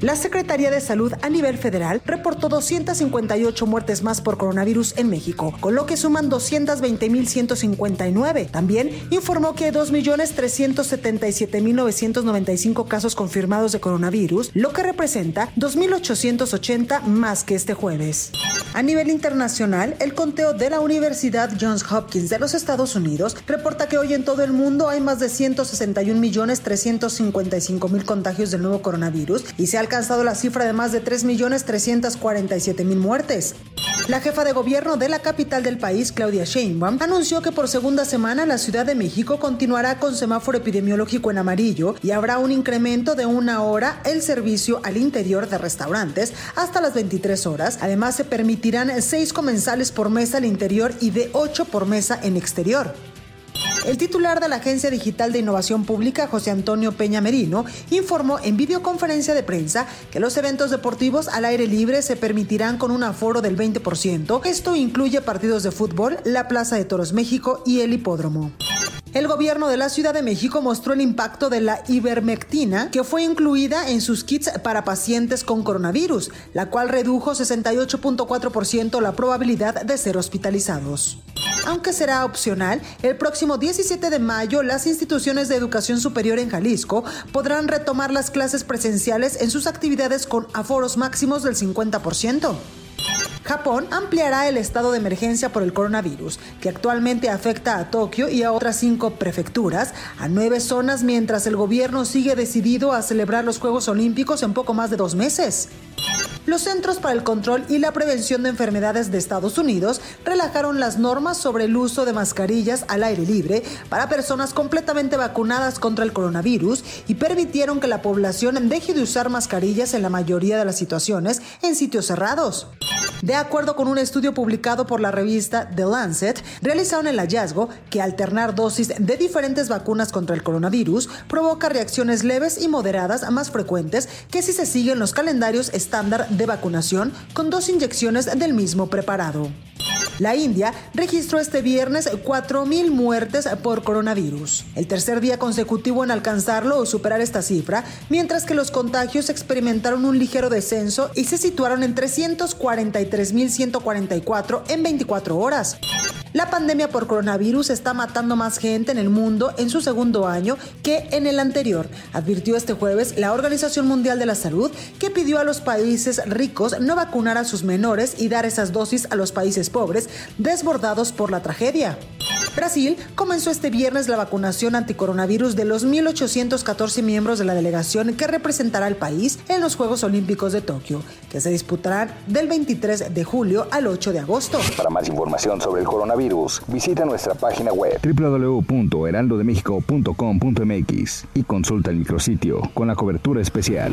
La Secretaría de Salud a nivel federal reportó 258 muertes más por coronavirus en México, con lo que suman 220.159. También informó que hay 2.377.995 casos confirmados de coronavirus, lo que representa 2.880 más que este jueves. A nivel internacional, el conteo de la Universidad Johns Hopkins de los Estados Unidos reporta que hoy en todo el mundo hay más de 161.355.000 contagios del nuevo coronavirus y se ha alcanzado la cifra de más de 3.347.000 muertes. La jefa de gobierno de la capital del país, Claudia Sheinbaum, anunció que por segunda semana la Ciudad de México continuará con semáforo epidemiológico en amarillo y habrá un incremento de una hora el servicio al interior de restaurantes hasta las 23 horas. Además, se permitirán seis comensales por mesa al interior y de ocho por mesa en exterior. El titular de la Agencia Digital de Innovación Pública, José Antonio Peña Merino, informó en videoconferencia de prensa que los eventos deportivos al aire libre se permitirán con un aforo del 20%. Esto incluye partidos de fútbol, la Plaza de Toros México y el hipódromo. El gobierno de la Ciudad de México mostró el impacto de la ivermectina que fue incluida en sus kits para pacientes con coronavirus, la cual redujo 68.4% la probabilidad de ser hospitalizados. Aunque será opcional, el próximo 17 de mayo las instituciones de educación superior en Jalisco podrán retomar las clases presenciales en sus actividades con aforos máximos del 50%. Japón ampliará el estado de emergencia por el coronavirus, que actualmente afecta a Tokio y a otras cinco prefecturas, a nueve zonas, mientras el gobierno sigue decidido a celebrar los Juegos Olímpicos en poco más de dos meses. Los Centros para el Control y la Prevención de Enfermedades de Estados Unidos relajaron las normas sobre el uso de mascarillas al aire libre para personas completamente vacunadas contra el coronavirus y permitieron que la población deje de usar mascarillas en la mayoría de las situaciones en sitios cerrados. De acuerdo con un estudio publicado por la revista The Lancet, realizaron el hallazgo que alternar dosis de diferentes vacunas contra el coronavirus provoca reacciones leves y moderadas más frecuentes que si se siguen los calendarios estándar de vacunación con dos inyecciones del mismo preparado. La India registró este viernes 4.000 muertes por coronavirus, el tercer día consecutivo en alcanzarlo o superar esta cifra, mientras que los contagios experimentaron un ligero descenso y se situaron en 343.144 en 24 horas. La pandemia por coronavirus está matando más gente en el mundo en su segundo año que en el anterior, advirtió este jueves la Organización Mundial de la Salud, que pidió a los países ricos no vacunar a sus menores y dar esas dosis a los países pobres desbordados por la tragedia. Brasil comenzó este viernes la vacunación anticoronavirus de los 1.814 miembros de la delegación que representará al país en los Juegos Olímpicos de Tokio, que se disputarán del 23 de julio al 8 de agosto. Para más información sobre el coronavirus, visita nuestra página web www.heraldodemexico.com.mx y consulta el micrositio con la cobertura especial.